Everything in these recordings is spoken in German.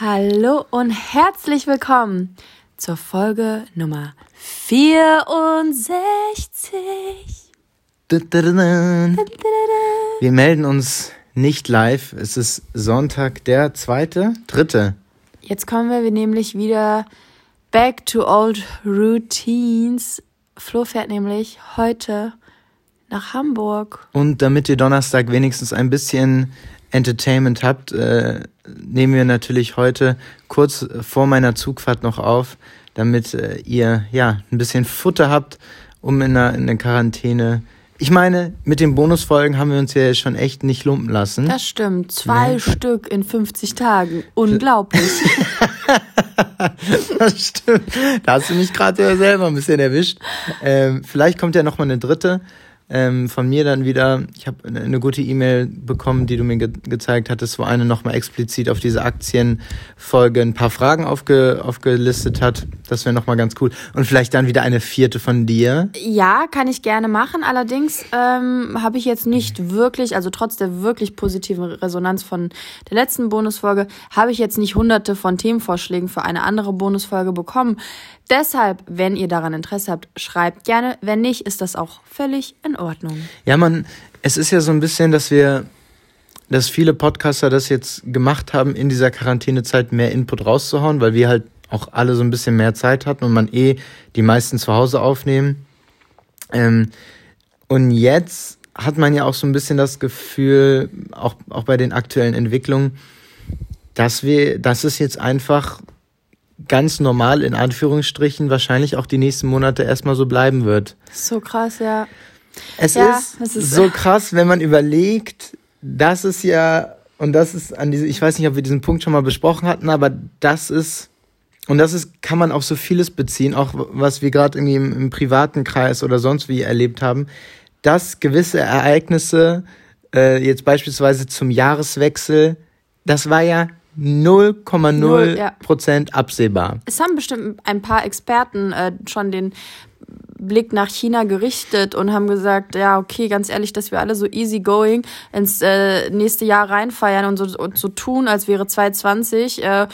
Hallo und herzlich willkommen zur Folge Nummer 64. Wir melden uns nicht live. Es ist Sonntag, der zweite, dritte. Jetzt kommen wir nämlich wieder back to old routines. Flo fährt nämlich heute nach Hamburg. Und damit ihr Donnerstag wenigstens ein bisschen Entertainment habt, äh, nehmen wir natürlich heute kurz vor meiner Zugfahrt noch auf, damit äh, ihr ja ein bisschen Futter habt, um in der, in der Quarantäne. Ich meine, mit den Bonusfolgen haben wir uns ja schon echt nicht lumpen lassen. Das stimmt. Zwei nee. Stück in 50 Tagen. Unglaublich. das stimmt. Da hast du mich gerade selber ein bisschen erwischt. Ähm, vielleicht kommt ja noch mal eine dritte ähm, von mir dann wieder, ich habe eine, gute E-Mail bekommen, die du mir ge gezeigt hattest, wo eine nochmal explizit auf diese Aktienfolge ein paar Fragen aufge aufgelistet hat. Das wäre nochmal ganz cool. Und vielleicht dann wieder eine vierte von dir. Ja, kann ich gerne machen. Allerdings ähm, habe ich jetzt nicht wirklich, also trotz der wirklich positiven Resonanz von der letzten Bonusfolge, habe ich jetzt nicht hunderte von Themenvorschlägen für eine andere Bonusfolge bekommen. Deshalb, wenn ihr daran Interesse habt, schreibt gerne. Wenn nicht, ist das auch völlig in Ordnung. Ja, man, es ist ja so ein bisschen, dass wir, dass viele Podcaster das jetzt gemacht haben, in dieser Quarantänezeit mehr Input rauszuhauen, weil wir halt auch alle so ein bisschen mehr Zeit hatten und man eh die meisten zu Hause aufnehmen. Ähm, und jetzt hat man ja auch so ein bisschen das Gefühl, auch, auch bei den aktuellen Entwicklungen, dass wir, dass es jetzt einfach ganz normal in Anführungsstrichen wahrscheinlich auch die nächsten Monate erstmal so bleiben wird. So krass, ja. Es, ja, ist, es ist so krass, wenn man überlegt, dass es ja, und das ist an diese, ich weiß nicht, ob wir diesen Punkt schon mal besprochen hatten, aber das ist, und das ist, kann man auf so vieles beziehen, auch was wir gerade irgendwie im, im, privaten Kreis oder sonst wie erlebt haben, dass gewisse Ereignisse, äh, jetzt beispielsweise zum Jahreswechsel, das war ja 0,0 ja. Prozent absehbar. Es haben bestimmt ein paar Experten äh, schon den Blick nach China gerichtet und haben gesagt, ja, okay, ganz ehrlich, dass wir alle so easygoing ins äh, nächste Jahr reinfeiern und so, und so tun, als wäre 2020 äh,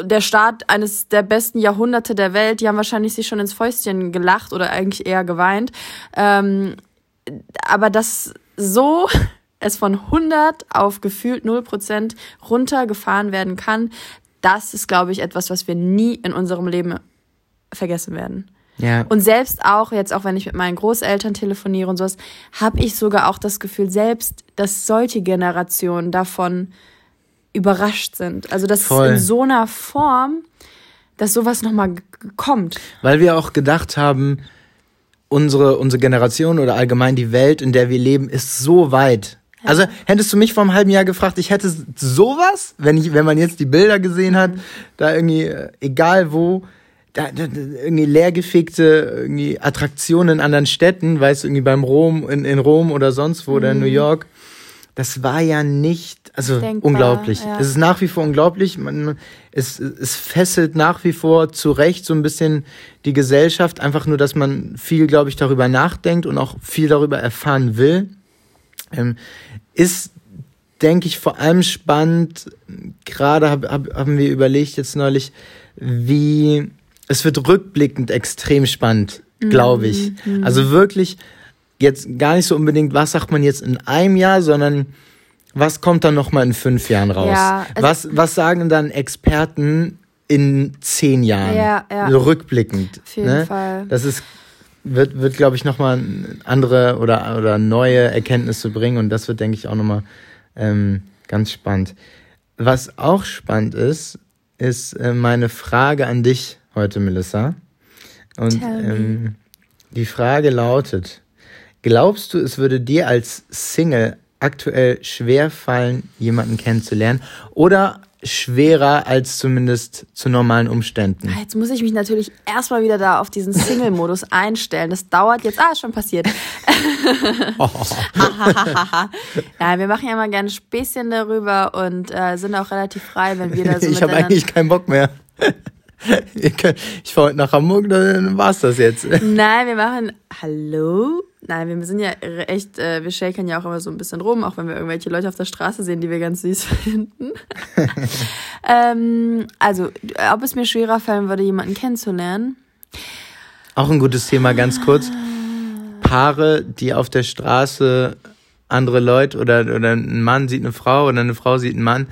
der Start eines der besten Jahrhunderte der Welt. Die haben wahrscheinlich sich schon ins Fäustchen gelacht oder eigentlich eher geweint. Ähm, aber das so es von 100 auf gefühlt 0 Prozent runtergefahren werden kann, das ist, glaube ich, etwas, was wir nie in unserem Leben vergessen werden. Ja. Und selbst auch, jetzt auch wenn ich mit meinen Großeltern telefoniere und sowas, habe ich sogar auch das Gefühl, selbst, dass solche Generationen davon überrascht sind. Also, dass Voll. in so einer Form, dass sowas nochmal kommt. Weil wir auch gedacht haben, unsere, unsere Generation oder allgemein die Welt, in der wir leben, ist so weit. Also hättest du mich vor einem halben Jahr gefragt, ich hätte sowas, wenn ich, wenn man jetzt die Bilder gesehen hat, da irgendwie, äh, egal wo, da, da, irgendwie leergefegte irgendwie Attraktionen in anderen Städten, weißt du, irgendwie beim Rom, in, in Rom oder sonst wo mhm. oder in New mhm. York. Das war ja nicht, also Denkbar, unglaublich. Ja. Es ist nach wie vor unglaublich. Man, es, es fesselt nach wie vor zurecht so ein bisschen die Gesellschaft. Einfach nur, dass man viel, glaube ich, darüber nachdenkt und auch viel darüber erfahren will. Ähm, ist, denke ich, vor allem spannend, gerade hab, hab, haben wir überlegt jetzt neulich, wie, es wird rückblickend extrem spannend, glaube ich. Mhm. Also wirklich jetzt gar nicht so unbedingt, was sagt man jetzt in einem Jahr, sondern was kommt dann nochmal in fünf Jahren raus? Ja, also was, was sagen dann Experten in zehn Jahren? Ja, ja. So rückblickend. Auf jeden ne? Fall. Das ist wird, wird glaube ich, nochmal andere oder, oder neue Erkenntnisse bringen und das wird, denke ich, auch nochmal ähm, ganz spannend. Was auch spannend ist, ist äh, meine Frage an dich heute, Melissa. Und ähm, die Frage lautet, glaubst du, es würde dir als Single aktuell schwer fallen, jemanden kennenzulernen? Oder schwerer als zumindest zu normalen Umständen. Ah, jetzt muss ich mich natürlich erstmal wieder da auf diesen Single-Modus einstellen. Das dauert jetzt. Ah, ist schon passiert. oh. ja, wir machen ja mal gerne Späßchen darüber und äh, sind auch relativ frei, wenn wir da so Ich habe eigentlich keinen Bock mehr. ich fahre heute nach Hamburg, dann war's das jetzt. Nein, wir machen. Hallo? Nein, wir sind ja echt, äh, wir shakern ja auch immer so ein bisschen rum, auch wenn wir irgendwelche Leute auf der Straße sehen, die wir ganz süß finden. ähm, also, ob es mir schwerer fallen würde, jemanden kennenzulernen? Auch ein gutes Thema, ganz kurz. Paare, die auf der Straße andere Leute oder, oder ein Mann sieht eine Frau oder eine Frau sieht einen Mann,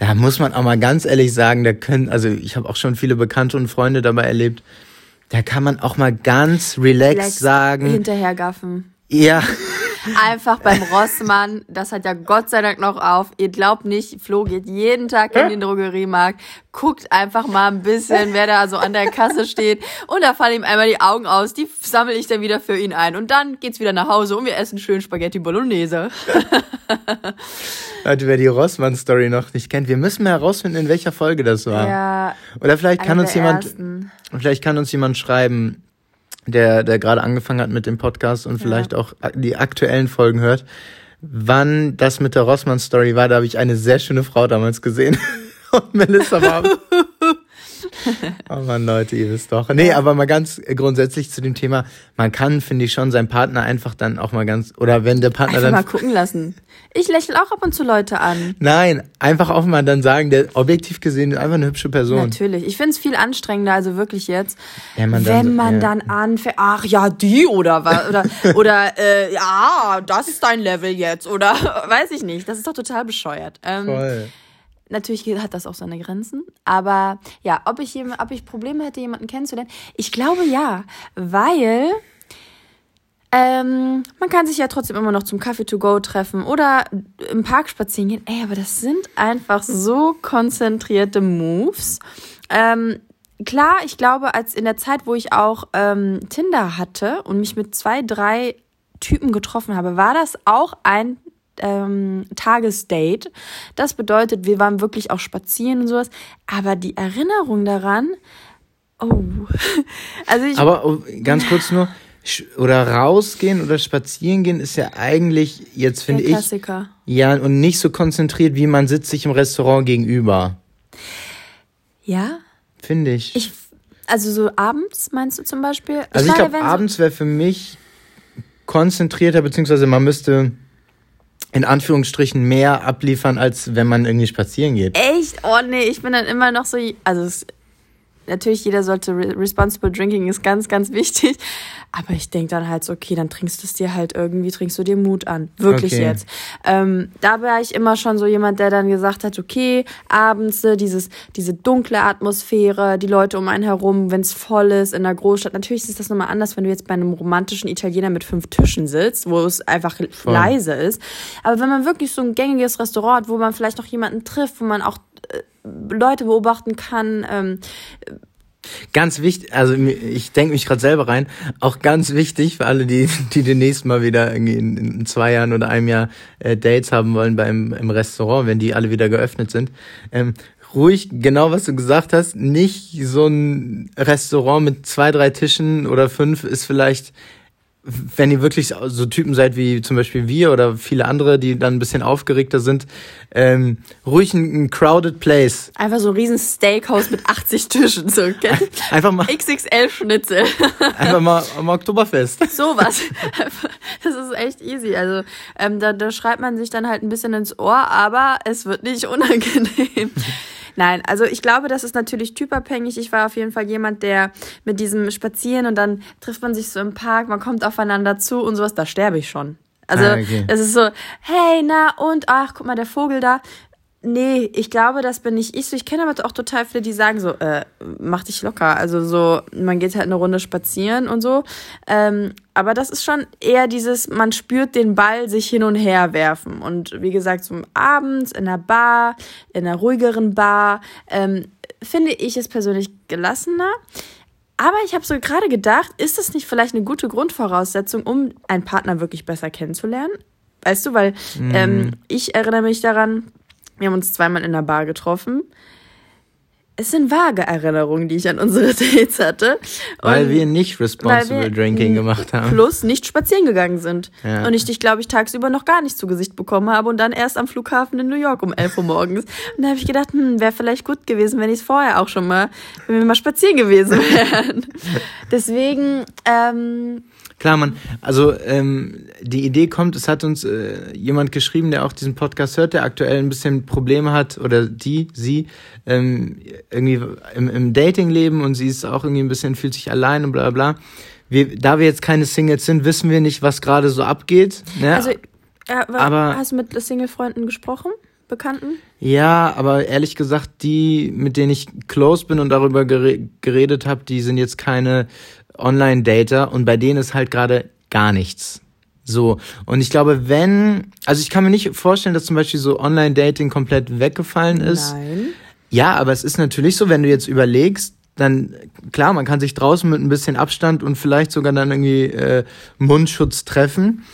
da muss man auch mal ganz ehrlich sagen, da können, also ich habe auch schon viele Bekannte und Freunde dabei erlebt, da kann man auch mal ganz relaxed Relax sagen. Hinterhergaffen. Ja. Einfach beim Rossmann, das hat ja Gott sei Dank noch auf. Ihr glaubt nicht, Flo geht jeden Tag in den Drogeriemarkt, guckt einfach mal ein bisschen, wer da so an der Kasse steht und da fallen ihm einmal die Augen aus, die sammle ich dann wieder für ihn ein und dann geht's wieder nach Hause und wir essen schön Spaghetti Bolognese. Leute, wer die Rossmann-Story noch nicht kennt, wir müssen mal herausfinden, in welcher Folge das war. Ja. Oder vielleicht kann uns jemand, ersten. vielleicht kann uns jemand schreiben, der, der gerade angefangen hat mit dem Podcast und ja. vielleicht auch die aktuellen Folgen hört, wann das mit der Rossmann-Story war. Da habe ich eine sehr schöne Frau damals gesehen. und Melissa war. oh man, Leute, ihr wisst doch. Nee, aber mal ganz grundsätzlich zu dem Thema, man kann, finde ich, schon seinen Partner einfach dann auch mal ganz, oder wenn der Partner einfach dann. mal gucken lassen. Ich lächle auch ab und zu Leute an. Nein, einfach auch mal dann sagen, der objektiv gesehen ist einfach eine hübsche Person. Natürlich. Ich finde es viel anstrengender, also wirklich jetzt, ja, man wenn dann, man ja. dann anfängt, ach ja, die oder was, oder, oder, äh, ja, das ist dein Level jetzt, oder, weiß ich nicht. Das ist doch total bescheuert. Ähm, Voll. Natürlich hat das auch seine Grenzen. Aber ja, ob ich, ob ich Probleme hätte, jemanden kennenzulernen? Ich glaube ja, weil ähm, man kann sich ja trotzdem immer noch zum Kaffee to go treffen oder im Park spazieren gehen. Ey, aber das sind einfach so konzentrierte Moves. Ähm, klar, ich glaube, als in der Zeit, wo ich auch ähm, Tinder hatte und mich mit zwei, drei Typen getroffen habe, war das auch ein ähm, Tagesdate. Das bedeutet, wir waren wirklich auch spazieren und sowas. Aber die Erinnerung daran, oh, also ich. Aber oh, ganz kurz nur, oder rausgehen oder spazieren gehen ist ja eigentlich jetzt finde ich Klassiker. ja und nicht so konzentriert wie man sitzt sich im Restaurant gegenüber. Ja. Finde ich. Ich also so abends meinst du zum Beispiel? Also ich, ich glaube abends wäre für mich konzentrierter beziehungsweise man müsste in Anführungsstrichen mehr abliefern, als wenn man irgendwie spazieren geht. Echt? Oh nee, ich bin dann immer noch so, also natürlich jeder sollte responsible drinking ist ganz, ganz wichtig. Aber ich denke dann halt so, okay, dann trinkst du es dir halt irgendwie, trinkst du dir Mut an. Wirklich okay. jetzt. Ähm, da war ich immer schon so jemand, der dann gesagt hat, okay, abends äh, dieses, diese dunkle Atmosphäre, die Leute um einen herum, wenn es voll ist in der Großstadt. Natürlich ist das nochmal anders, wenn du jetzt bei einem romantischen Italiener mit fünf Tischen sitzt, wo es einfach voll. leise ist. Aber wenn man wirklich so ein gängiges Restaurant hat, wo man vielleicht noch jemanden trifft, wo man auch Leute beobachten kann, ähm, Ganz wichtig, also ich denke mich gerade selber rein, auch ganz wichtig für alle, die, die demnächst mal wieder irgendwie in, in zwei Jahren oder einem Jahr äh, Dates haben wollen beim im Restaurant, wenn die alle wieder geöffnet sind. Ähm, ruhig, genau was du gesagt hast, nicht so ein Restaurant mit zwei, drei Tischen oder fünf ist vielleicht wenn ihr wirklich so Typen seid wie zum Beispiel wir oder viele andere, die dann ein bisschen aufgeregter sind, ähm, ruhig ein, ein crowded place. Einfach so ein riesen Steakhouse mit 80 Tischen. So, okay? Einfach mal. XXL Schnitzel. Einfach mal am Oktoberfest. Sowas. Das ist echt easy. Also ähm, da, da schreibt man sich dann halt ein bisschen ins Ohr, aber es wird nicht unangenehm. Nein, also ich glaube, das ist natürlich typabhängig. Ich war auf jeden Fall jemand, der mit diesem Spazieren und dann trifft man sich so im Park, man kommt aufeinander zu und sowas, da sterbe ich schon. Also ah, okay. es ist so, hey, na und, ach, guck mal, der Vogel da. Nee, ich glaube, das bin nicht ich so. Ich kenne aber auch total viele, die sagen so, äh, mach dich locker. Also so, man geht halt eine Runde spazieren und so. Ähm, aber das ist schon eher dieses, man spürt den Ball sich hin und her werfen. Und wie gesagt, so abends in einer Bar, in einer ruhigeren Bar, ähm, finde ich es persönlich gelassener. Aber ich habe so gerade gedacht, ist das nicht vielleicht eine gute Grundvoraussetzung, um einen Partner wirklich besser kennenzulernen? Weißt du, weil mm. ähm, ich erinnere mich daran, wir haben uns zweimal in der Bar getroffen. es sind vage Erinnerungen, die ich an unsere Dates hatte. Weil Und wir nicht responsible weil wir drinking gemacht haben. Plus nicht spazieren gegangen sind. Ja. Und ich dich, glaube ich, tagsüber noch gar nicht zu Gesicht bekommen habe und dann erst am Flughafen in New York um 11 Uhr morgens. Und da habe ich gedacht, hm, wäre vielleicht gut gewesen, wenn ich es vorher auch schon mal, wenn wir mal spazieren gewesen wären. Deswegen, ähm, Klar, man, also ähm, die Idee kommt, es hat uns äh, jemand geschrieben, der auch diesen Podcast hört, der aktuell ein bisschen Probleme hat, oder die, sie, ähm, irgendwie im, im Dating-Leben und sie ist auch irgendwie ein bisschen, fühlt sich allein und bla bla. Wir, da wir jetzt keine Singles sind, wissen wir nicht, was gerade so abgeht. Ne? also, ja, wa- Aber- hast du mit Single-Freunden gesprochen? Bekannten? Ja, aber ehrlich gesagt, die, mit denen ich close bin und darüber gere geredet habe, die sind jetzt keine Online-Dater und bei denen ist halt gerade gar nichts. So. Und ich glaube, wenn, also ich kann mir nicht vorstellen, dass zum Beispiel so Online-Dating komplett weggefallen ist. Nein. Ja, aber es ist natürlich so, wenn du jetzt überlegst, dann klar, man kann sich draußen mit ein bisschen Abstand und vielleicht sogar dann irgendwie äh, Mundschutz treffen.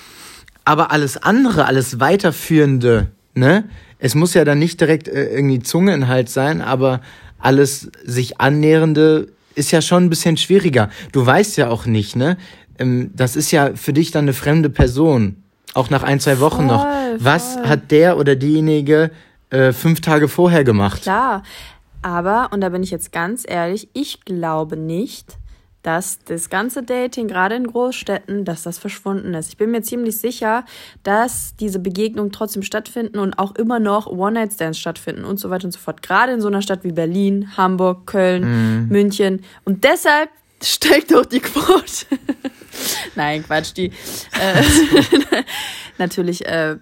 Aber alles andere, alles weiterführende, ne? Es muss ja dann nicht direkt äh, irgendwie Zungeinhalt sein, aber alles sich annähernde ist ja schon ein bisschen schwieriger. Du weißt ja auch nicht, ne? Ähm, das ist ja für dich dann eine fremde Person. Auch nach ein, zwei Wochen noch. Voll, Was voll. hat der oder diejenige äh, fünf Tage vorher gemacht? Klar. Aber, und da bin ich jetzt ganz ehrlich, ich glaube nicht, dass das ganze Dating, gerade in Großstädten, dass das verschwunden ist. Ich bin mir ziemlich sicher, dass diese Begegnungen trotzdem stattfinden und auch immer noch One-Night-Stands stattfinden und so weiter und so fort. Gerade in so einer Stadt wie Berlin, Hamburg, Köln, München. Und deshalb steigt auch die Quote. Nein, Quatsch, die. Äh, natürlich äh,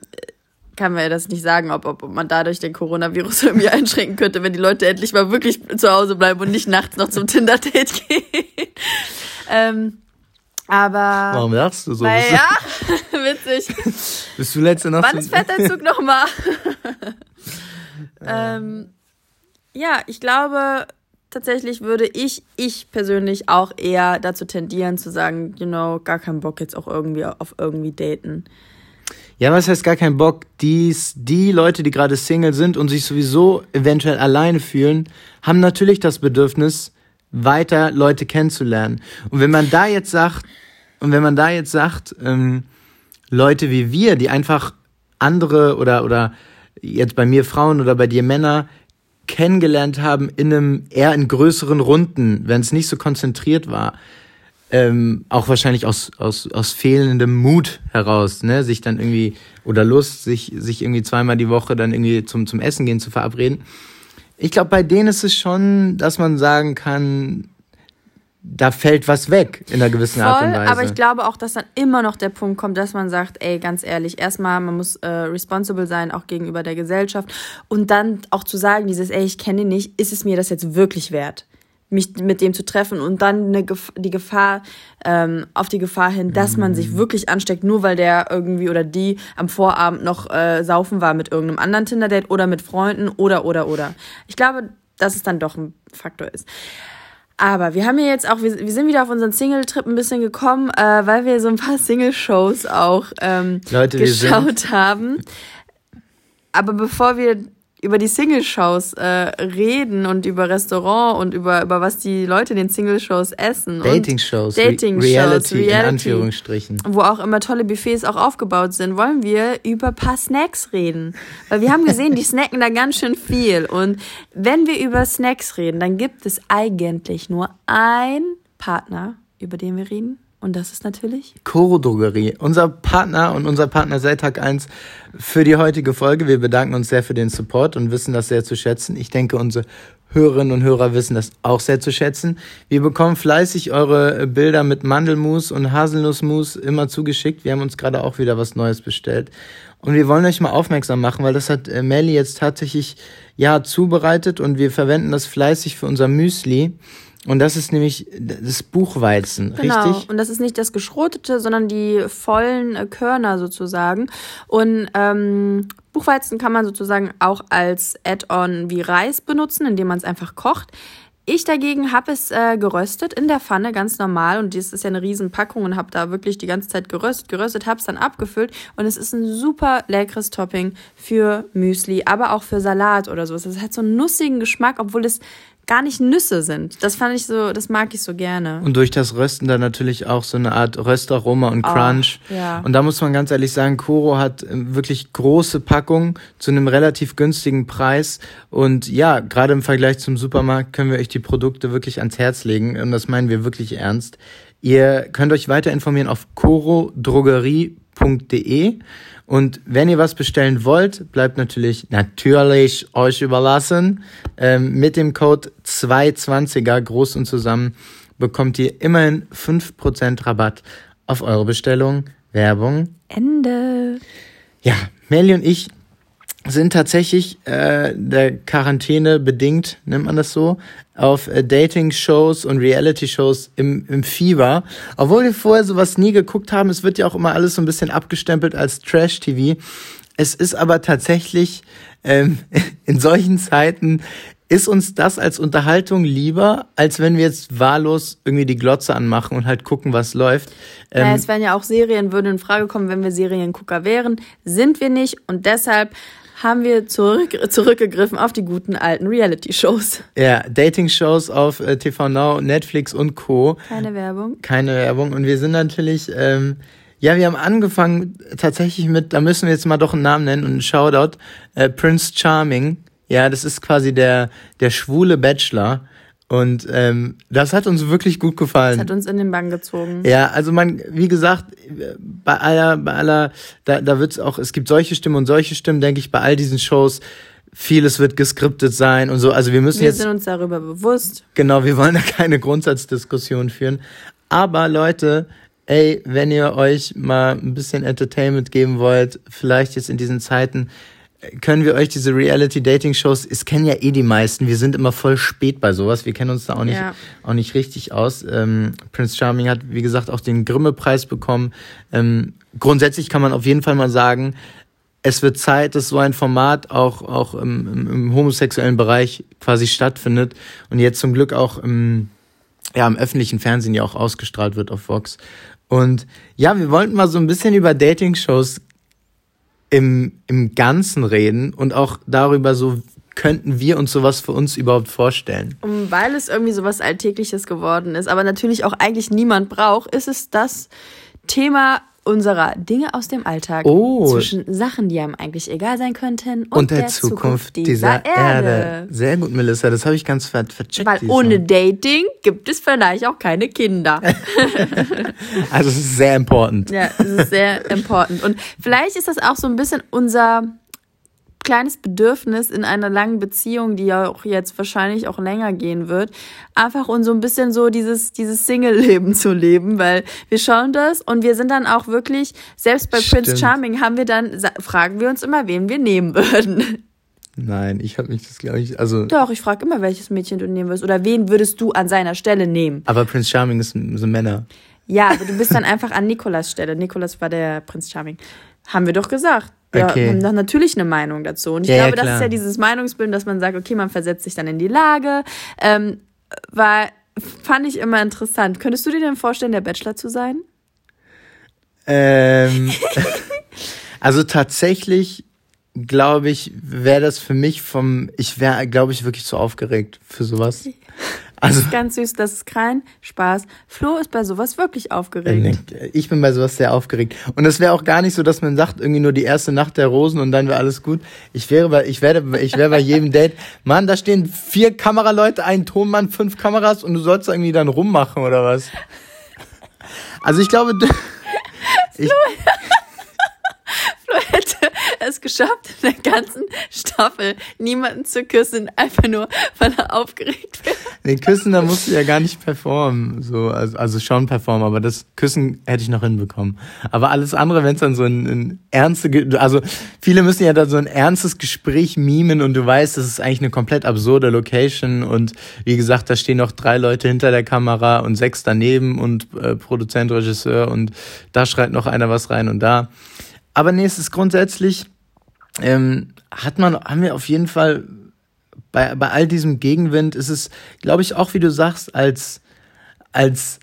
kann man ja das nicht sagen, ob, ob, man dadurch den Coronavirus irgendwie einschränken könnte, wenn die Leute endlich mal wirklich zu Hause bleiben und nicht nachts noch zum Tinder-Date gehen. ähm, aber. Warum lachst du so? Weil, ja, witzig. bist du letzte Nacht Wann ist fährt dein Zug nochmal? ähm, ja, ich glaube, tatsächlich würde ich, ich persönlich auch eher dazu tendieren zu sagen, you know, gar keinen Bock jetzt auch irgendwie auf irgendwie daten. Ja, was heißt gar kein Bock? Dies, die Leute, die gerade Single sind und sich sowieso eventuell alleine fühlen, haben natürlich das Bedürfnis, weiter Leute kennenzulernen. Und wenn man da jetzt sagt, und wenn man da jetzt sagt, ähm, Leute wie wir, die einfach andere oder, oder jetzt bei mir Frauen oder bei dir Männer kennengelernt haben in einem eher in größeren Runden, wenn es nicht so konzentriert war, ähm, auch wahrscheinlich aus, aus, aus fehlendem Mut heraus, ne, sich dann irgendwie, oder Lust, sich, sich irgendwie zweimal die Woche dann irgendwie zum, zum Essen gehen zu verabreden. Ich glaube, bei denen ist es schon, dass man sagen kann, da fällt was weg in einer gewissen Art und Voll, Weise. aber ich glaube auch, dass dann immer noch der Punkt kommt, dass man sagt, ey, ganz ehrlich, erstmal, man muss äh, responsible sein, auch gegenüber der Gesellschaft. Und dann auch zu sagen, dieses, ey, ich kenne ihn nicht, ist es mir das jetzt wirklich wert? Mich mit dem zu treffen und dann eine Gef die Gefahr ähm, auf die Gefahr hin, dass man sich wirklich ansteckt, nur weil der irgendwie oder die am Vorabend noch äh, saufen war mit irgendeinem anderen Tinder-Date oder mit Freunden oder oder oder. Ich glaube, dass es dann doch ein Faktor ist. Aber wir haben ja jetzt auch, wir, wir sind wieder auf unseren Single-Trip ein bisschen gekommen, äh, weil wir so ein paar Single-Shows auch ähm, Leute, geschaut haben. Aber bevor wir über die Single-Shows äh, reden und über Restaurant und über, über was die Leute in den Single-Shows essen. und Dating-Shows, Re- Dating-Shows, Reality, in Reality, Anführungsstrichen. wo auch immer tolle Buffets auch aufgebaut sind, wollen wir über ein paar Snacks reden. Weil wir haben gesehen, die snacken da ganz schön viel. Und wenn wir über Snacks reden, dann gibt es eigentlich nur einen Partner, über den wir reden. Und das ist natürlich Koro Drogerie, unser Partner und unser Partner seit Tag 1 für die heutige Folge. Wir bedanken uns sehr für den Support und wissen das sehr zu schätzen. Ich denke, unsere Hörerinnen und Hörer wissen das auch sehr zu schätzen. Wir bekommen fleißig eure Bilder mit Mandelmus und Haselnussmus immer zugeschickt. Wir haben uns gerade auch wieder was Neues bestellt. Und wir wollen euch mal aufmerksam machen, weil das hat äh, Melly jetzt tatsächlich ja zubereitet und wir verwenden das fleißig für unser Müsli. Und das ist nämlich das Buchweizen, Genau. richtig? Und das ist nicht das geschrotete, sondern die vollen äh, Körner sozusagen. Und ähm, Buchweizen kann man sozusagen auch als Add-on wie Reis benutzen, indem man es einfach kocht. Ich dagegen habe es äh, geröstet in der Pfanne, ganz normal. Und das ist ja eine Riesenpackung und habe da wirklich die ganze Zeit geröstet, geröstet, habe es dann abgefüllt. Und es ist ein super leckeres Topping für Müsli, aber auch für Salat oder so. Es hat so einen nussigen Geschmack, obwohl es gar nicht Nüsse sind. Das fand ich so, das mag ich so gerne. Und durch das Rösten dann natürlich auch so eine Art Röstaroma und Oh, Crunch. ja. Und da muss man ganz ehrlich sagen, Koro hat äh, wirklich große Packungen zu einem relativ günstigen Preis. Und ja, gerade im Vergleich zum Supermarkt können wir euch die Produkte wirklich ans Herz legen. Und das meinen wir wirklich ernst. Ihr könnt euch weiter informieren auf corodrogerie.de. Und wenn ihr was bestellen wollt, bleibt natürlich natürlich euch überlassen. Ähm, mit dem Code 220er groß und zusammen bekommt ihr immerhin 5% Rabatt auf eure Bestellung. Werbung. Ende. Ja, Melly und ich sind tatsächlich äh, der Quarantäne bedingt, nennt man das so, auf äh, Dating-Shows und Reality-Shows im, im Fieber. Obwohl wir vorher sowas nie geguckt haben, es wird ja auch immer alles so ein bisschen abgestempelt als Trash-TV. Es ist aber tatsächlich ähm, in solchen Zeiten ist uns das als Unterhaltung lieber, als wenn wir jetzt wahllos irgendwie die Glotze anmachen und halt gucken, was läuft. Ähm, naja, es wären ja auch Serien, würden in Frage kommen, wenn wir Seriengucker wären. Sind wir nicht und deshalb haben wir zurück, zurückgegriffen auf die guten alten Reality-Shows. Ja, Dating-Shows auf äh, TV Now, Netflix und Co. Keine Werbung. Keine Werbung. Und wir sind natürlich, ähm, ja, wir haben angefangen tatsächlich mit, da müssen wir jetzt mal doch einen Namen nennen und einen Shoutout, äh, Prince Charming. Ja, das ist quasi der, der schwule Bachelor. Und ähm, das hat uns wirklich gut gefallen. Das hat uns in den Bann gezogen. Ja, also man, wie gesagt, bei aller, bei aller, da, da wird's auch, es gibt solche Stimmen und solche Stimmen, denke ich, bei all diesen Shows, vieles wird geskriptet sein und so. Also wir müssen Wir jetzt, sind uns darüber bewusst. genau, wir wollen da keine Grundsatzdiskussion führen. Aber Leute, ey, wenn ihr euch mal ein bisschen Entertainment geben wollt, vielleicht jetzt in diesen Zeiten, können wir euch diese Reality-Dating-Shows, es kennen ja eh die meisten, wir sind immer voll spät bei sowas, wir kennen uns da auch nicht, Ja. auch nicht richtig aus. Ähm, Prince Charming hat, wie gesagt, auch den Grimme-Preis bekommen. Ähm, grundsätzlich kann man auf jeden Fall mal sagen, es wird Zeit, dass so ein Format auch, auch im, im, im homosexuellen Bereich quasi stattfindet und jetzt zum Glück auch im, ja, im öffentlichen Fernsehen ja auch ausgestrahlt wird auf Vox. Und ja, wir wollten mal so ein bisschen über Dating-Shows im, im Ganzen reden und auch darüber so, könnten wir uns sowas für uns überhaupt vorstellen? Weil es irgendwie so was Alltägliches geworden ist, aber natürlich auch eigentlich niemand braucht, ist es das Thema unserer Dinge aus dem Alltag. Oh. Zwischen Sachen, die einem eigentlich egal sein könnten und, Und der, Zukunft, dieser, Erde. Sehr gut, Melissa, das habe ich ganz ver vercheckt. Weil diesmal. ohne Dating gibt es vielleicht auch keine Kinder. Also es ist sehr important. Ja, das ist sehr important. Und vielleicht ist das auch so ein bisschen unser kleines Bedürfnis in einer langen Beziehung, die ja auch jetzt wahrscheinlich auch länger gehen wird, einfach und so ein bisschen so dieses, dieses Single-Leben zu leben, weil wir schauen das und wir sind dann auch wirklich, selbst bei Prince Stimmt. Charming haben wir dann, fragen wir uns immer, wen wir nehmen würden. Nein, ich habe mich das, glaube ich, also... Doch, ich frage immer, welches Mädchen du nehmen wirst oder wen würdest du an seiner Stelle nehmen? Aber Prince Charming ist, sind Männer. Ja, aber du bist dann einfach an Nikolas Stelle. Nikolas war der Prinz Charming. Haben wir doch gesagt. Wir Okay. haben doch natürlich eine Meinung dazu. Und ich Ja, ja, glaube, das klar. ist ja dieses Meinungsbild, dass man sagt, okay, man versetzt sich dann in die Lage. Ähm, war, fand ich immer interessant. Könntest du dir denn vorstellen, der Bachelor zu sein? Ähm, also tatsächlich glaube ich, wäre das für mich vom, ich wäre, glaube ich, wirklich zu aufgeregt für sowas. Also, Ganz süß, das ist kein Spaß. Flo ist bei sowas wirklich aufgeregt. ich bin bei sowas sehr aufgeregt. Und es wäre auch gar nicht so, dass man sagt, irgendwie nur die erste Nacht der Rosen und dann wäre alles gut. Ich wäre bei, ich werde, ich wäre bei jedem Date, Mann, da stehen vier Kameraleute, ein Tonmann, fünf Kameras und du sollst irgendwie dann rummachen oder was? Also ich glaube, du, ich, Flo hätte es geschafft, in der ganzen Staffel niemanden zu küssen, einfach nur, weil er aufgeregt wäre. Den Küssen, da musst du ja gar nicht performen. So, also, also schon performen, aber das Küssen hätte ich noch hinbekommen. Aber alles andere, wenn es dann so ein, ein ernste, also viele müssen ja da so ein ernstes Gespräch mimen und du weißt, das ist eigentlich eine komplett absurde Location und wie gesagt, da stehen noch drei Leute hinter der Kamera und sechs daneben und äh, Produzent, Regisseur und da schreit noch einer was rein und da. Aber nee, es ist grundsätzlich, ähm, hat man, haben wir auf jeden Fall bei, bei all diesem Gegenwind ist es, glaube ich, auch wie du sagst, als, als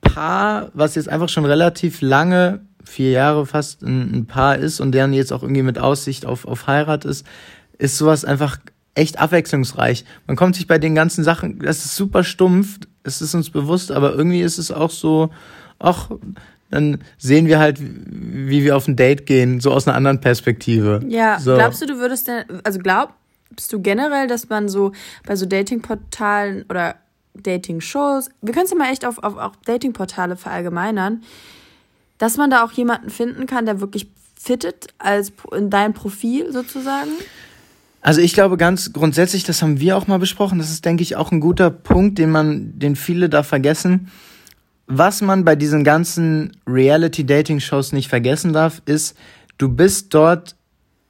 Paar, was jetzt einfach schon relativ lange, vier Jahre fast ein, ein Paar ist und deren jetzt auch irgendwie mit Aussicht auf, auf Heirat ist, ist sowas einfach echt abwechslungsreich. Man kommt sich bei den ganzen Sachen, das ist super stumpf, es ist uns bewusst, aber irgendwie ist es auch so, ach, dann sehen wir halt, wie wir auf ein Date gehen, so aus einer anderen Perspektive. Ja, so. glaubst du, du würdest denn, also glaubst du generell, dass man so bei so Datingportalen oder Dating-Shows, wir können es ja mal echt auf, auf, auf Datingportale verallgemeinern, dass man da auch jemanden finden kann, der wirklich fittet als in dein Profil sozusagen? Also ich glaube ganz grundsätzlich, das haben wir auch mal besprochen, das ist, denke ich, auch ein guter Punkt, den man, den viele da vergessen. Was man bei diesen ganzen Reality-Dating-Shows nicht vergessen darf, ist, du bist dort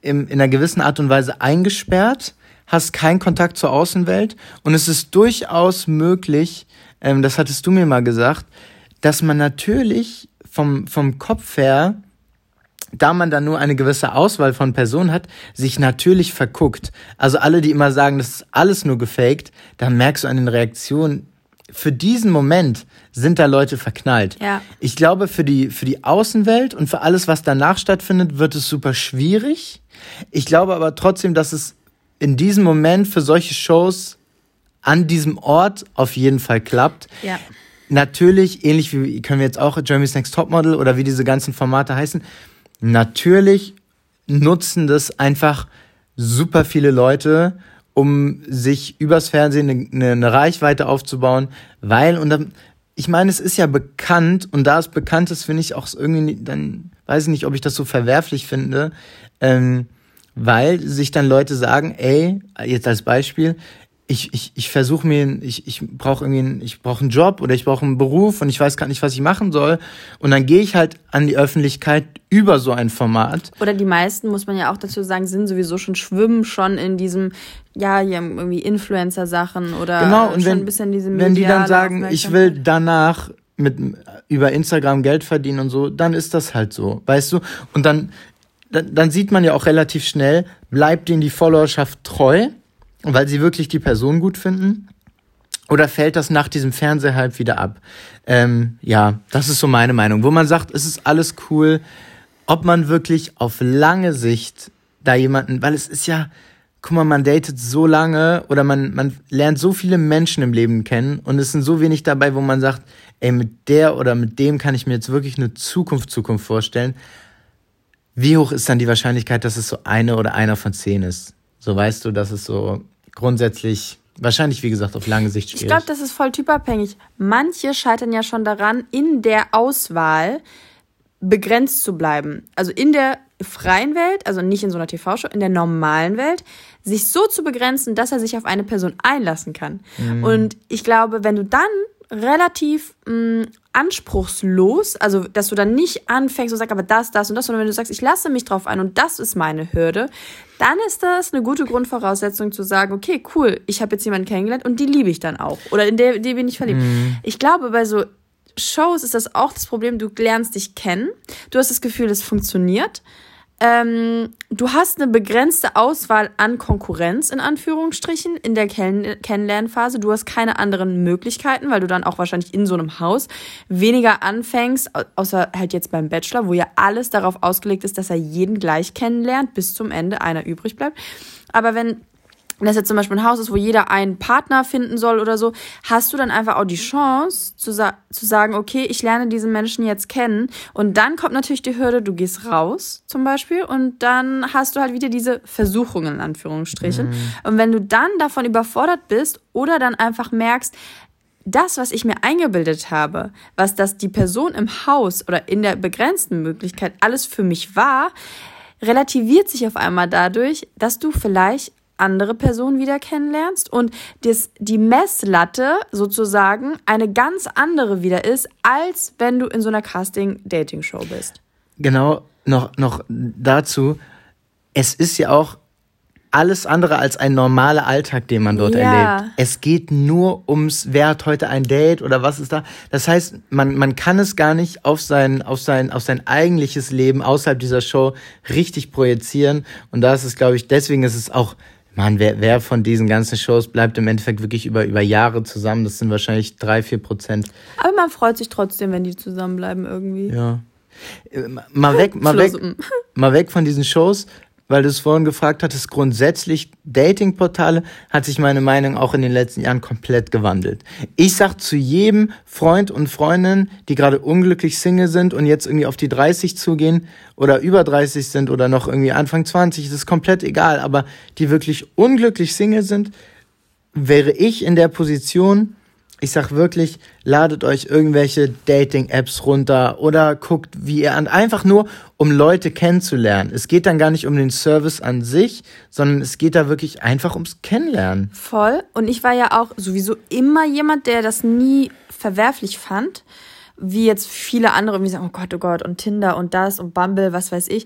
im, in einer gewissen Art und Weise eingesperrt, hast keinen Kontakt zur Außenwelt und es ist durchaus möglich, ähm, das hattest du mir mal gesagt, dass man natürlich vom, vom Kopf her da man dann nur eine gewisse Auswahl von Personen hat, sich natürlich verguckt. Also alle, die immer sagen, das ist alles nur gefaked, dann merkst du an den Reaktionen, für diesen Moment sind da Leute verknallt. Ja. Ich glaube, für die, für die Außenwelt und für alles, was danach stattfindet, wird es super schwierig. Ich glaube aber trotzdem, dass es in diesem Moment für solche Shows an diesem Ort auf jeden Fall klappt. Ja. Natürlich, ähnlich wie können wir jetzt auch Jeremy's Next Topmodel oder wie diese ganzen Formate heißen, Natürlich nutzen das einfach super viele Leute, um sich übers Fernsehen eine, eine Reichweite aufzubauen, weil, und dann, ich meine, es ist ja bekannt, und da es bekannt ist, finde ich auch irgendwie, dann weiß ich nicht, ob ich das so verwerflich finde, ähm, weil sich dann Leute sagen, ey, jetzt als Beispiel, ich, ich, ich versuche mir, ich, ich brauche irgendwie, einen, ich brauche einen Job oder ich brauche einen Beruf und ich weiß gar nicht, was ich machen soll. Und dann gehe ich halt an die Öffentlichkeit über so ein Format. Oder die meisten, muss man ja auch dazu sagen, sind sowieso schon schwimmen schon in diesem, ja, irgendwie Influencer-Sachen oder genau, und schon wenn, ein bisschen diese Wenn die dann sagen, ich will danach mit über Instagram Geld verdienen und so, dann ist das halt so, weißt du? Und dann, dann, dann sieht man ja auch relativ schnell, bleibt denen die Followerschaft treu weil sie wirklich die Person gut finden? Oder fällt das nach diesem Fernsehhype wieder ab? Ähm, ja, das ist so meine Meinung. Wo man sagt, es ist alles cool, ob man wirklich auf lange Sicht da jemanden, weil es ist ja, guck mal, man datet so lange oder man, man lernt so viele Menschen im Leben kennen und es sind so wenig dabei, wo man sagt, ey, mit der oder mit dem kann ich mir jetzt wirklich eine Zukunft, Zukunft vorstellen. Wie hoch ist dann die Wahrscheinlichkeit, dass es so eine oder einer von zehn ist? So weißt du, dass es so grundsätzlich wahrscheinlich, wie gesagt, auf lange Sicht schwierig. Ich glaube, das ist voll typabhängig. Manche scheitern ja schon daran, in der Auswahl begrenzt zu bleiben. Also in der freien Welt, also nicht in so einer TV-Show, in der normalen Welt, sich so zu begrenzen, dass er sich auf eine Person einlassen kann. Mhm. Und ich glaube, wenn du dann relativ mh, mm, anspruchslos, also dass du dann nicht anfängst und sagst, aber das, das und das, sondern wenn du sagst, ich lasse mich drauf ein und das ist meine Hürde, dann ist das eine gute Grundvoraussetzung zu sagen, okay, cool, ich habe jetzt jemanden kennengelernt und die liebe ich dann auch oder in der, die bin ich verliebt. Mhm. Ich glaube, bei so Shows ist das auch das Problem, du lernst dich kennen, du hast das Gefühl, es funktioniert ähm, du hast eine begrenzte Auswahl an Konkurrenz, in Anführungsstrichen, in der Kenn Kennenlernphase. Du hast keine anderen Möglichkeiten, weil du dann auch wahrscheinlich in so einem Haus weniger anfängst, außer halt jetzt beim Bachelor, wo ja alles darauf ausgelegt ist, dass er jeden gleich kennenlernt, bis zum Ende einer übrig bleibt. Aber wenn wenn das jetzt zum Beispiel ein Haus ist, wo jeder einen Partner finden soll oder so, hast du dann einfach auch die Chance zu, sa zu sagen, okay, ich lerne diesen Menschen jetzt kennen. Und dann kommt natürlich die Hürde, du gehst raus zum Beispiel und dann hast du halt wieder diese Versuchungen in Anführungsstrichen. Mhm. Und wenn du dann davon überfordert bist oder dann einfach merkst, das, was ich mir eingebildet habe, was das die Person im Haus oder in der begrenzten Möglichkeit alles für mich war, relativiert sich auf einmal dadurch, dass du vielleicht andere Person wieder kennenlernst und das, die Messlatte sozusagen eine ganz andere wieder ist, als wenn du in so einer Casting-Dating-Show bist. Genau, noch, noch dazu. Es ist ja auch alles andere als ein normaler Alltag, den man dort ja. erlebt. Es geht nur ums, wer hat heute ein Date oder was ist da. Das heißt, man, man kann es gar nicht auf sein, auf sein, auf sein eigentliches Leben außerhalb dieser Show richtig projizieren. Und da ist es, glaube ich, deswegen ist es auch Mann, wer, wer von diesen ganzen Shows bleibt im Endeffekt wirklich über, über Jahre zusammen? Das sind wahrscheinlich drei, vier Prozent. Aber man freut sich trotzdem, wenn die zusammenbleiben irgendwie. Ja. Mal weg, mal weg, mal weg von diesen Shows. Weil du es vorhin gefragt hattest, grundsätzlich Datingportale hat sich meine Meinung auch in den letzten Jahren komplett gewandelt. Ich sag zu jedem Freund und Freundin, die gerade unglücklich Single sind und jetzt irgendwie auf die 30 zugehen oder über 30 sind oder noch irgendwie Anfang 20, das ist komplett egal, aber die wirklich unglücklich Single sind, wäre ich in der Position, ich sag wirklich, ladet euch irgendwelche Dating-Apps runter oder guckt, wie ihr an, einfach nur, um Leute kennenzulernen. Es geht dann gar nicht um den Service an sich, sondern es geht da wirklich einfach ums Kennenlernen. Voll. Und ich war ja auch sowieso immer jemand, der das nie verwerflich fand. Wie jetzt viele andere irgendwie sagen, oh Gott, oh Gott, und Tinder und das und Bumble, was weiß ich.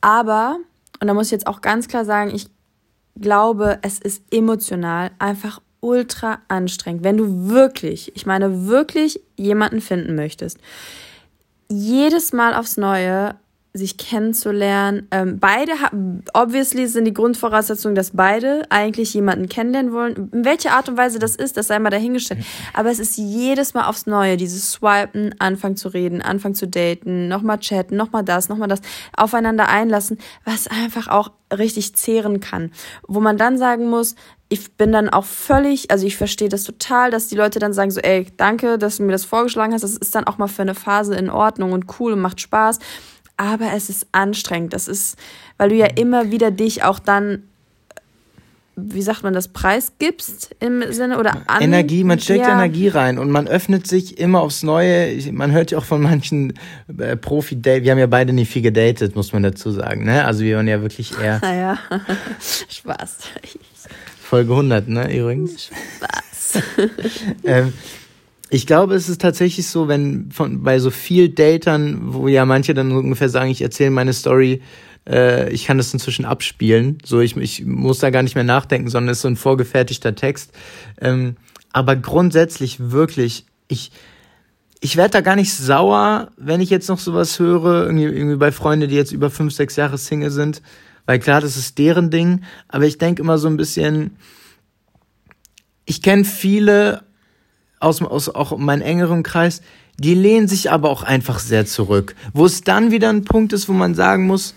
Aber, und da muss ich jetzt auch ganz klar sagen, ich glaube, es ist emotional einfach ultra anstrengend, wenn du wirklich, ich meine wirklich jemanden finden möchtest, jedes Mal aufs Neue sich kennenzulernen. Ähm, beide haben, obviously sind die Grundvoraussetzungen, dass beide eigentlich jemanden kennenlernen wollen. In welche Art und Weise das ist, das sei mal dahingestellt. Aber es ist jedes Mal aufs Neue, dieses Swipen, anfangen zu reden, anfangen zu daten, nochmal chatten, nochmal das, nochmal das, aufeinander einlassen, was einfach auch richtig zehren kann. Wo man dann sagen muss, ich bin dann auch völlig, also ich verstehe das total, dass die Leute dann sagen so, ey, danke, dass du mir das vorgeschlagen hast. Das ist dann auch mal für eine Phase in Ordnung und cool und macht Spaß aber es ist anstrengend. Das ist, weil du ja immer wieder dich auch dann wie sagt man das, Preis gibst im Sinne oder an, Energie, man steckt ja. Energie rein und man öffnet sich immer aufs Neue. Man hört ja auch von manchen äh, Profi-Date, wir haben ja beide nicht viel gedatet, muss man dazu sagen, ne? Also wir waren ja wirklich eher. Naja, Spaß. Folge 100, ne, übrigens. Spaß. ähm, ich glaube, es ist tatsächlich so, wenn von bei so viel Datern, wo ja manche dann ungefähr sagen, ich erzähle meine Story, äh, ich kann das inzwischen abspielen. So, ich, ich muss da gar nicht mehr nachdenken, sondern es ist so ein vorgefertigter Text. Ähm, aber grundsätzlich wirklich, ich, ich werde da gar nicht sauer, wenn ich jetzt noch sowas höre, irgendwie, irgendwie bei Freunden, die jetzt über fünf, sechs Jahre Single sind. Weil klar, das ist deren Ding, aber ich denke immer so ein bisschen, ich kenne viele aus, aus auch meinem engeren Kreis, die lehnen sich aber auch einfach sehr zurück. Wo es dann wieder ein Punkt ist, wo man sagen muss,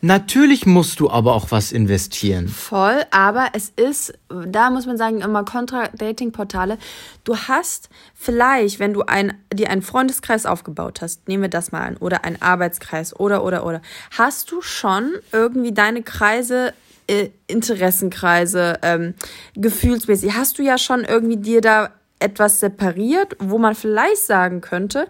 Natürlich musst du aber auch was investieren. Voll, aber es ist, da muss man sagen, immer Contra-Dating-Portale. Du hast vielleicht, wenn du ein, dir einen Freundeskreis aufgebaut hast, nehmen wir das mal an, oder einen Arbeitskreis, oder, oder, oder, hast du schon irgendwie deine Kreise äh, Interessenkreise, ähm, gefühlsmäßig, hast du ja schon irgendwie dir da etwas separiert, wo man vielleicht sagen könnte,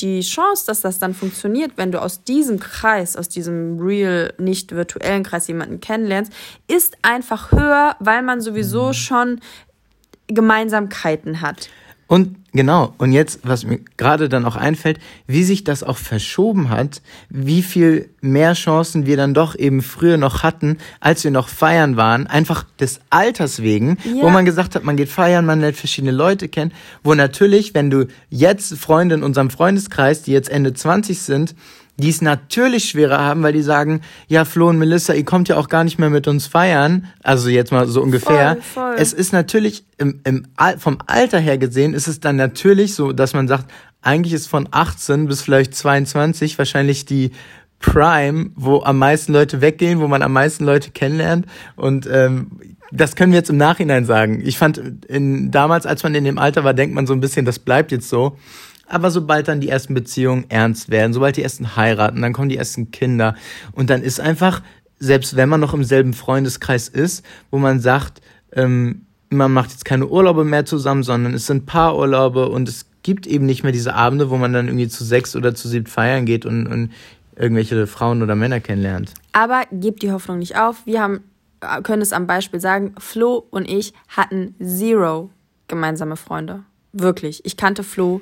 die Chance, dass das dann funktioniert, wenn du aus diesem Kreis, aus diesem real, nicht virtuellen Kreis jemanden kennenlernst, ist einfach höher, weil man sowieso mhm. schon Gemeinsamkeiten hat. Und genau, und jetzt, was mir gerade dann auch einfällt, wie sich das auch verschoben hat, wie viel mehr Chancen wir dann doch eben früher noch hatten, als wir noch feiern waren, einfach des Alters wegen, ja. wo man gesagt hat, man geht feiern, man lernt verschiedene Leute kennen, wo natürlich, wenn du jetzt Freunde in unserem Freundeskreis, die jetzt Ende 20 sind, die es natürlich schwerer haben, weil die sagen, ja, Flo und Melissa, ihr kommt ja auch gar nicht mehr mit uns feiern. Also jetzt mal so ungefähr. Voll, voll. Es ist natürlich im, im, vom Alter her gesehen, ist es dann natürlich so, dass man sagt, eigentlich ist von 18 bis vielleicht 22 wahrscheinlich die Prime, wo am meisten Leute weggehen, wo man am meisten Leute kennenlernt. Und ähm, das können wir jetzt im Nachhinein sagen. Ich fand, in, damals, als man in dem Alter war, denkt man so ein bisschen, das bleibt jetzt so. Aber sobald dann die ersten Beziehungen ernst werden, sobald die ersten heiraten, dann kommen die ersten Kinder. Und dann ist einfach, selbst wenn man noch im selben Freundeskreis ist, wo man sagt, ähm, man macht jetzt keine Urlaube mehr zusammen, sondern es sind Paarurlaube und es gibt eben nicht mehr diese Abende, wo man dann irgendwie zu sechs oder zu sieben feiern geht und, und irgendwelche Frauen oder Männer kennenlernt. Aber gebt die Hoffnung nicht auf. Wir haben, können es am Beispiel sagen, Flo und ich hatten zero gemeinsame Freunde. Wirklich. Ich kannte Flo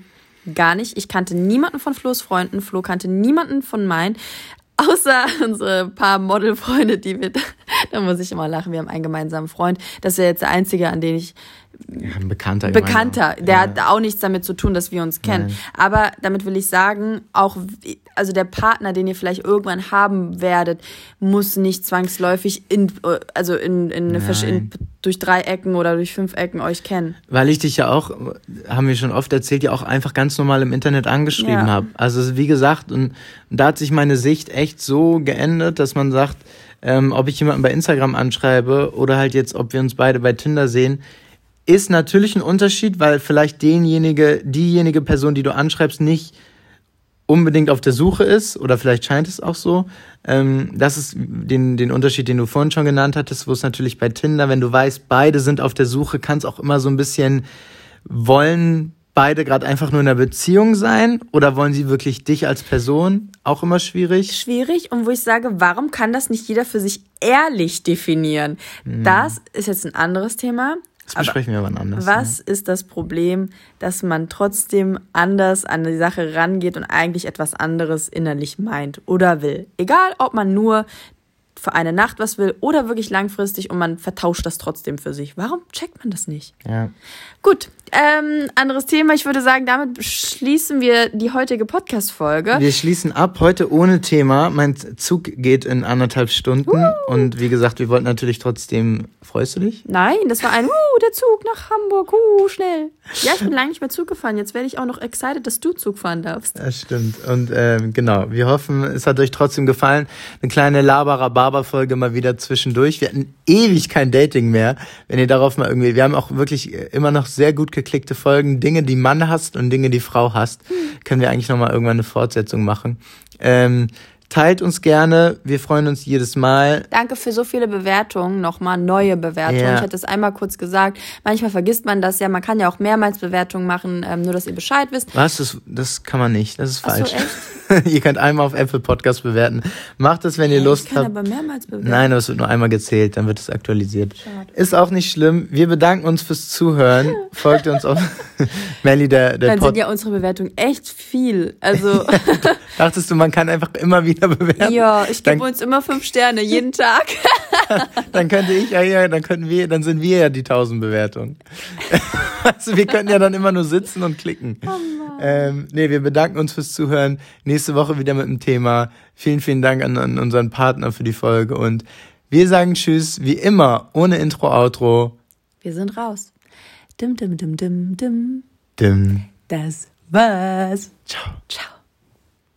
gar nicht. Ich kannte niemanden von Flo's Freunden. Flo kannte niemanden von meinen. Außer unsere paar Modelfreunde, die wir, da muss ich immer lachen, wir haben einen gemeinsamen Freund. Das ist ja jetzt der einzige, an den ich ein Bekannter. Bekannter. Der ja. hat auch nichts damit zu tun, dass wir uns kennen. Nein. Aber damit will ich sagen, auch, also der Partner, den ihr vielleicht irgendwann haben werdet, muss nicht zwangsläufig in, also in, in, in durch drei Ecken oder durch fünf Ecken euch kennen. Weil ich dich ja auch, haben wir schon oft erzählt, ja auch einfach ganz normal im Internet angeschrieben ja. habe. Also wie gesagt, und da hat sich meine Sicht echt so geändert, dass man sagt, ähm, ob ich jemanden bei Instagram anschreibe oder halt jetzt, ob wir uns beide bei Tinder sehen, ist natürlich ein Unterschied, weil vielleicht denjenige, diejenige Person, die du anschreibst, nicht unbedingt auf der Suche ist, oder vielleicht scheint es auch so. Ähm, das ist den, den Unterschied, den du vorhin schon genannt hattest, wo es natürlich bei Tinder, wenn du weißt, beide sind auf der Suche, kann es auch immer so ein bisschen wollen beide gerade einfach nur in einer Beziehung sein oder wollen sie wirklich dich als Person? Auch immer schwierig. Schwierig und wo ich sage, warum kann das nicht jeder für sich ehrlich definieren? Hm. Das ist jetzt ein anderes Thema. Das besprechen aber wir wann anders. Was ne? ist das Problem, dass man trotzdem anders an die Sache rangeht und eigentlich etwas anderes innerlich meint oder will? Egal, ob man nur für eine Nacht was will oder wirklich langfristig und man vertauscht das trotzdem für sich. Warum checkt man das nicht? Ja. Gut, ähm, anderes Thema. Ich würde sagen, damit schließen wir die heutige Podcast-Folge. Wir schließen ab heute ohne Thema. Mein Zug geht in anderthalb Stunden uh. und wie gesagt, wir wollten natürlich trotzdem. Freust du dich? Nein, das war ein uh, der Zug nach Hamburg, uh, schnell. Ja, ich bin lange nicht mehr Zug gefahren. Jetzt werde ich auch noch excited, dass du Zug fahren darfst. Das stimmt. Und ähm, genau, wir hoffen, es hat euch trotzdem gefallen. Eine kleine Laber-Rhabarber-Folge mal wieder zwischendurch. Wir hatten ewig kein Dating mehr. Wenn ihr darauf mal irgendwie, wir haben auch wirklich immer noch sehr gut geklickte Folgen, Dinge, die Mann hasst und Dinge, die Frau hasst. Können wir eigentlich nochmal irgendwann eine Fortsetzung machen. Ähm, Teilt uns gerne. Wir freuen uns jedes Mal. Danke für so viele Bewertungen. Nochmal neue Bewertungen. Ja. Ich hatte es einmal kurz gesagt. Manchmal vergisst man das ja. Man kann ja auch mehrmals Bewertungen machen, ähm, nur dass ihr Bescheid wisst. Was? Das, das kann man nicht. Das ist falsch. So, ihr könnt einmal auf Apple Podcast bewerten. Macht es, wenn ihr Lust habt. Ich kann aber mehrmals bewerten. Nein, aber es wird nur einmal gezählt. Dann wird es aktualisiert. Schade. Ist auch nicht schlimm. Wir bedanken uns fürs Zuhören. Folgt uns auf Melly, der, der Dann Pod sind ja unsere Bewertungen echt viel. Also. Dachtest du, man kann einfach immer wieder wieder bewerten. Ja, ich gebe uns immer fünf Sterne, jeden Tag. dann könnte ich ja, ja, dann könnten wir, dann sind wir ja die tausend Bewertungen. also wir könnten ja dann immer nur sitzen und klicken. Oh ähm, nee, wir bedanken uns fürs Zuhören. Nächste Woche wieder mit dem Thema. Vielen, vielen Dank an, an unseren Partner für die Folge und wir sagen Tschüss, wie immer, ohne Intro, Outro. Wir sind raus. Dim, dim, dim, dim, dim. Dim. Das war's. Ciao. Ciao.